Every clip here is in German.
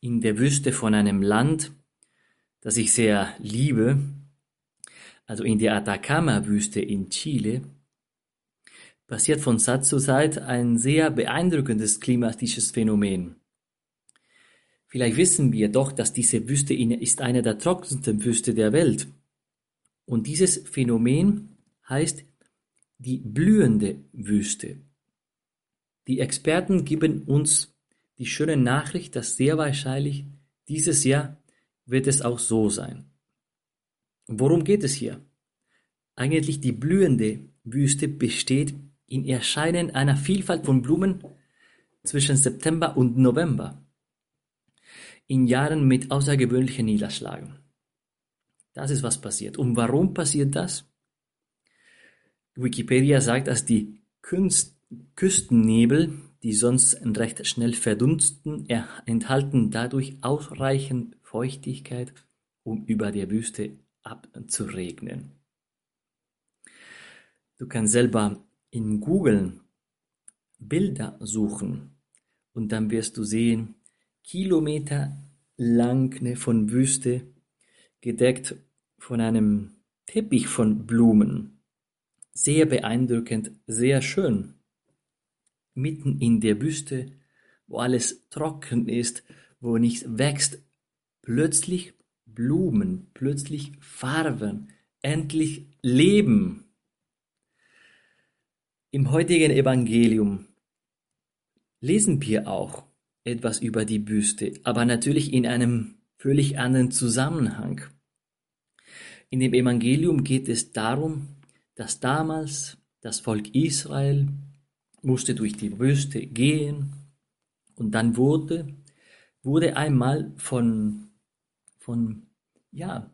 In der Wüste von einem Land, das ich sehr liebe, also in der Atacama-Wüste in Chile, passiert von Zeit zu Zeit ein sehr beeindruckendes klimatisches Phänomen. Vielleicht wissen wir doch, dass diese Wüste ist eine der trockensten Wüste der Welt. Und dieses Phänomen heißt die blühende Wüste. Die Experten geben uns die schöne Nachricht, dass sehr wahrscheinlich dieses Jahr wird es auch so sein. Worum geht es hier? Eigentlich die blühende Wüste besteht in Erscheinen einer Vielfalt von Blumen zwischen September und November in Jahren mit außergewöhnlichen Niederschlagen. Das ist was passiert. Und warum passiert das? Wikipedia sagt, dass die Küstennebel, die sonst recht schnell verdunsten, enthalten dadurch ausreichend Feuchtigkeit, um über der Wüste abzuregnen. Du kannst selber in Google Bilder suchen und dann wirst du sehen, Kilometer lang ne, von Wüste, gedeckt von einem Teppich von Blumen. Sehr beeindruckend, sehr schön. Mitten in der Wüste, wo alles trocken ist, wo nichts wächst, plötzlich Blumen, plötzlich Farben, endlich Leben. Im heutigen Evangelium lesen wir auch etwas über die Wüste, aber natürlich in einem völlig anderen Zusammenhang. In dem Evangelium geht es darum, dass damals das Volk Israel musste durch die Wüste gehen. Und dann wurde, wurde einmal von, von, ja,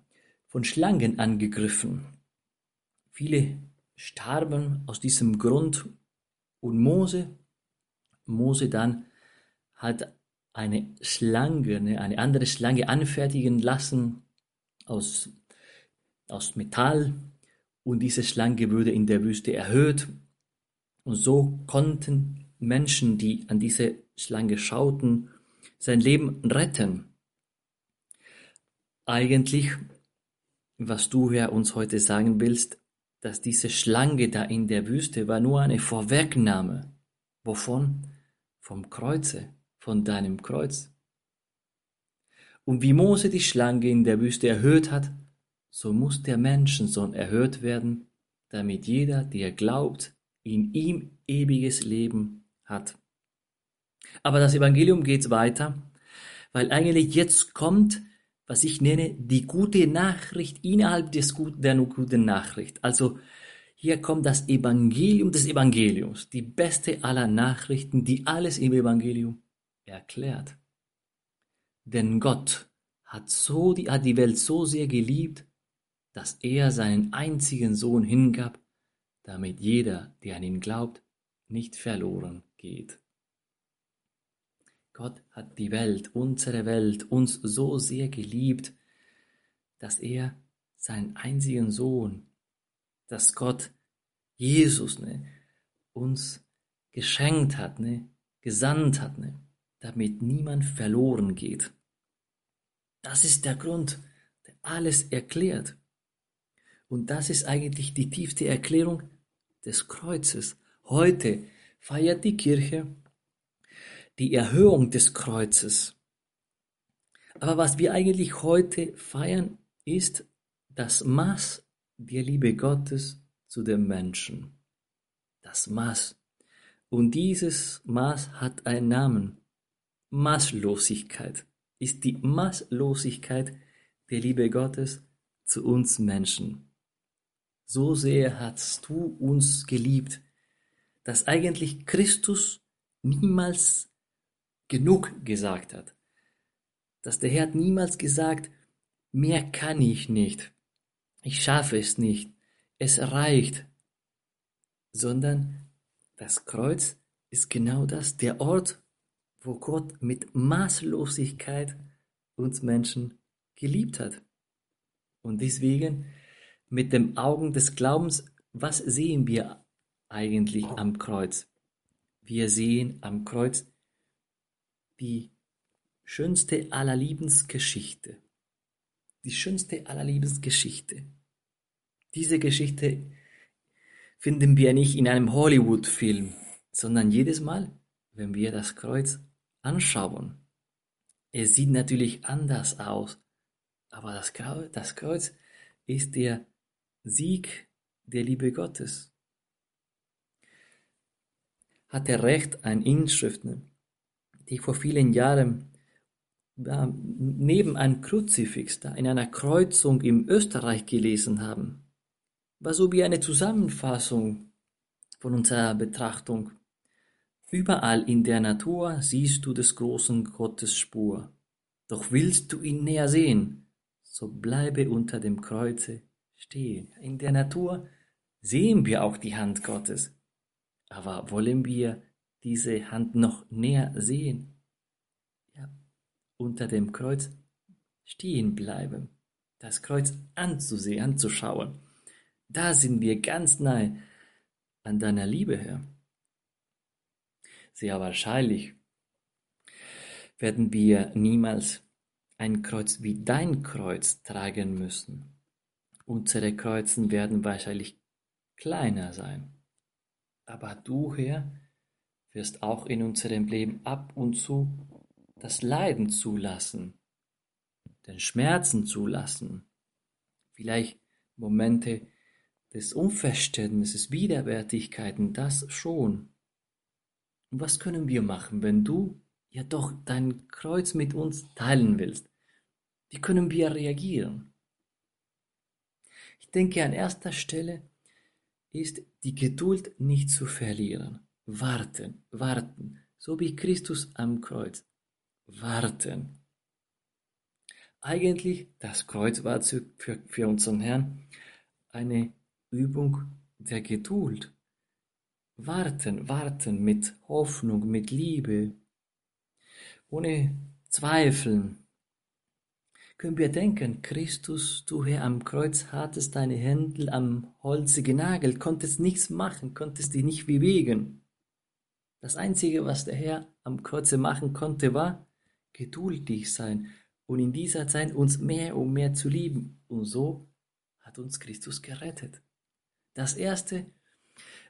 von Schlangen angegriffen. Viele starben aus diesem Grund. Und Mose, Mose dann hat eine Schlange, ne, eine andere Schlange anfertigen lassen aus, aus Metall. Und diese Schlange wurde in der Wüste erhöht und so konnten Menschen, die an diese Schlange schauten, sein Leben retten. Eigentlich, was du Herr uns heute sagen willst, dass diese Schlange da in der Wüste war nur eine Vorwegnahme. Wovon? Vom Kreuze von deinem Kreuz. Und wie Mose die Schlange in der Wüste erhöht hat, so muss der Menschensohn erhöht werden, damit jeder, der glaubt, in ihm ewiges Leben hat. Aber das Evangelium geht weiter, weil eigentlich jetzt kommt, was ich nenne, die gute Nachricht innerhalb des, der guten Nachricht. Also hier kommt das Evangelium des Evangeliums, die beste aller Nachrichten, die alles im Evangelium erklärt. Denn Gott hat, so die, hat die Welt so sehr geliebt, dass er seinen einzigen Sohn hingab, damit jeder, der an ihn glaubt, nicht verloren geht. Gott hat die Welt, unsere Welt, uns so sehr geliebt, dass er seinen einzigen Sohn, dass Gott Jesus ne, uns geschenkt hat, ne, gesandt hat. Ne damit niemand verloren geht. Das ist der Grund, der alles erklärt. Und das ist eigentlich die tiefste Erklärung des Kreuzes. Heute feiert die Kirche die Erhöhung des Kreuzes. Aber was wir eigentlich heute feiern, ist das Maß der Liebe Gottes zu dem Menschen. Das Maß. Und dieses Maß hat einen Namen. Maßlosigkeit ist die Maßlosigkeit der Liebe Gottes zu uns Menschen. So sehr hast du uns geliebt, dass eigentlich Christus niemals genug gesagt hat. dass der Herr hat niemals gesagt, mehr kann ich nicht, ich schaffe es nicht, es reicht, sondern das Kreuz ist genau das, der Ort, wo Gott mit Maßlosigkeit uns Menschen geliebt hat. Und deswegen mit dem Augen des Glaubens, was sehen wir eigentlich am Kreuz? Wir sehen am Kreuz die schönste aller Liebensgeschichte. Die schönste aller Liebensgeschichte. Diese Geschichte finden wir nicht in einem Hollywood-Film, sondern jedes Mal, wenn wir das Kreuz anschauen. Es sieht natürlich anders aus, aber das Kreuz, das Kreuz ist der Sieg der Liebe Gottes. Hat er recht, ein Inschriften, die vor vielen Jahren ja, neben einem Kruzifix da in einer Kreuzung im Österreich gelesen haben, war so wie eine Zusammenfassung von unserer Betrachtung. Überall in der Natur siehst du des großen Gottes Spur. Doch willst du ihn näher sehen, so bleibe unter dem Kreuze stehen. In der Natur sehen wir auch die Hand Gottes. Aber wollen wir diese Hand noch näher sehen? Ja, unter dem Kreuz stehen bleiben, das Kreuz anzusehen, anzuschauen. Da sind wir ganz nahe an deiner Liebe, Herr. Sehr wahrscheinlich werden wir niemals ein Kreuz wie dein Kreuz tragen müssen. Unsere Kreuzen werden wahrscheinlich kleiner sein. Aber du, Herr, wirst auch in unserem Leben ab und zu das Leiden zulassen, den Schmerzen zulassen, vielleicht Momente des Unverständnisses, Widerwärtigkeiten, das schon. Und was können wir machen, wenn du ja doch dein Kreuz mit uns teilen willst. Wie können wir reagieren? Denke, an erster Stelle ist die Geduld nicht zu verlieren. Warten, warten, so wie Christus am Kreuz. Warten. Eigentlich, das Kreuz war für, für unseren Herrn eine Übung der Geduld. Warten, warten mit Hoffnung, mit Liebe, ohne Zweifeln können wir denken, Christus, du Herr am Kreuz hattest deine Händel am Holze genagelt, konntest nichts machen, konntest dich nicht bewegen. Das Einzige, was der Herr am Kreuze machen konnte, war geduldig sein und in dieser Zeit uns mehr und mehr zu lieben. Und so hat uns Christus gerettet. Das Erste,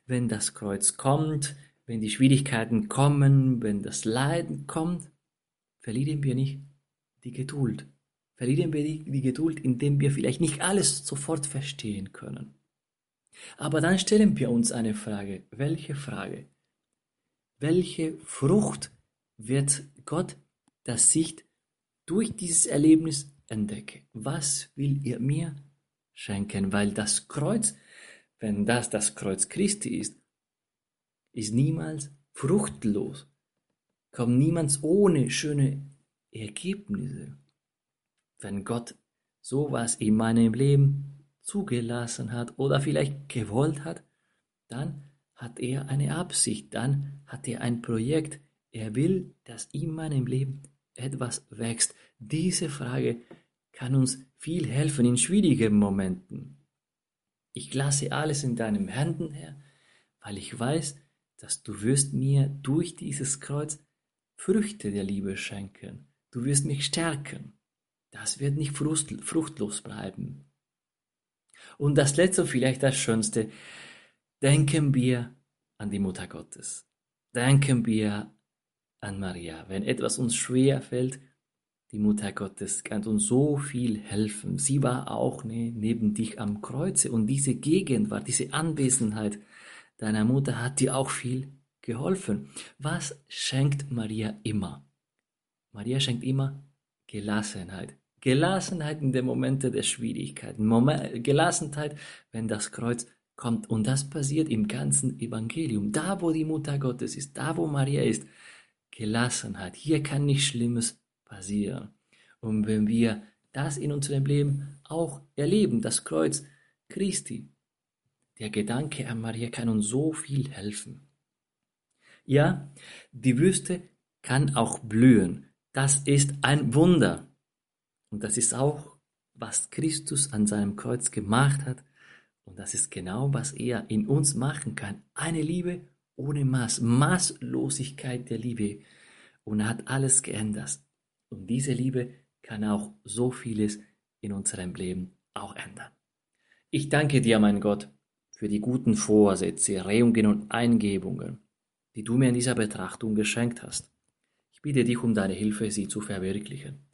wenn das Kreuz kommt, wenn die Schwierigkeiten kommen, wenn das Leiden kommt, verlieren wir nicht die Geduld. Verlieren wir die, die Geduld, indem wir vielleicht nicht alles sofort verstehen können. Aber dann stellen wir uns eine Frage. Welche Frage? Welche Frucht wird Gott, das Sicht durch dieses Erlebnis entdecke? Was will er mir schenken? Weil das Kreuz, wenn das das Kreuz Christi ist, ist niemals fruchtlos kommt niemand ohne schöne Ergebnisse. Wenn Gott sowas in meinem Leben zugelassen hat oder vielleicht gewollt hat, dann hat er eine Absicht, dann hat er ein Projekt. Er will, dass in meinem Leben etwas wächst. Diese Frage kann uns viel helfen in schwierigen Momenten. Ich lasse alles in deinen Händen, Herr, weil ich weiß, dass du wirst mir durch dieses Kreuz Früchte der Liebe schenken. Du wirst mich stärken. Das wird nicht fruchtlos bleiben. Und das letzte, vielleicht das Schönste, denken wir an die Mutter Gottes. Denken wir an Maria. Wenn etwas uns schwer fällt, die Mutter Gottes kann uns so viel helfen. Sie war auch ne, neben dich am Kreuze und diese Gegenwart, diese Anwesenheit deiner Mutter hat dir auch viel geholfen. Was schenkt Maria immer? Maria schenkt immer Gelassenheit. Gelassenheit in den Momenten der Schwierigkeiten. Moment, Gelassenheit, wenn das Kreuz kommt. Und das passiert im ganzen Evangelium. Da, wo die Mutter Gottes ist, da, wo Maria ist. Gelassenheit. Hier kann nichts Schlimmes passieren. Und wenn wir das in unserem Leben auch erleben, das Kreuz Christi, der Gedanke an Maria kann uns so viel helfen. Ja, die Wüste kann auch blühen. Das ist ein Wunder. Und das ist auch, was Christus an seinem Kreuz gemacht hat. Und das ist genau, was er in uns machen kann. Eine Liebe ohne Maß, Maßlosigkeit der Liebe. Und er hat alles geändert. Und diese Liebe kann auch so vieles in unserem Leben auch ändern. Ich danke dir, mein Gott, für die guten Vorsätze, Rehungen und Eingebungen, die du mir in dieser Betrachtung geschenkt hast. Ich bitte dich um deine Hilfe, sie zu verwirklichen.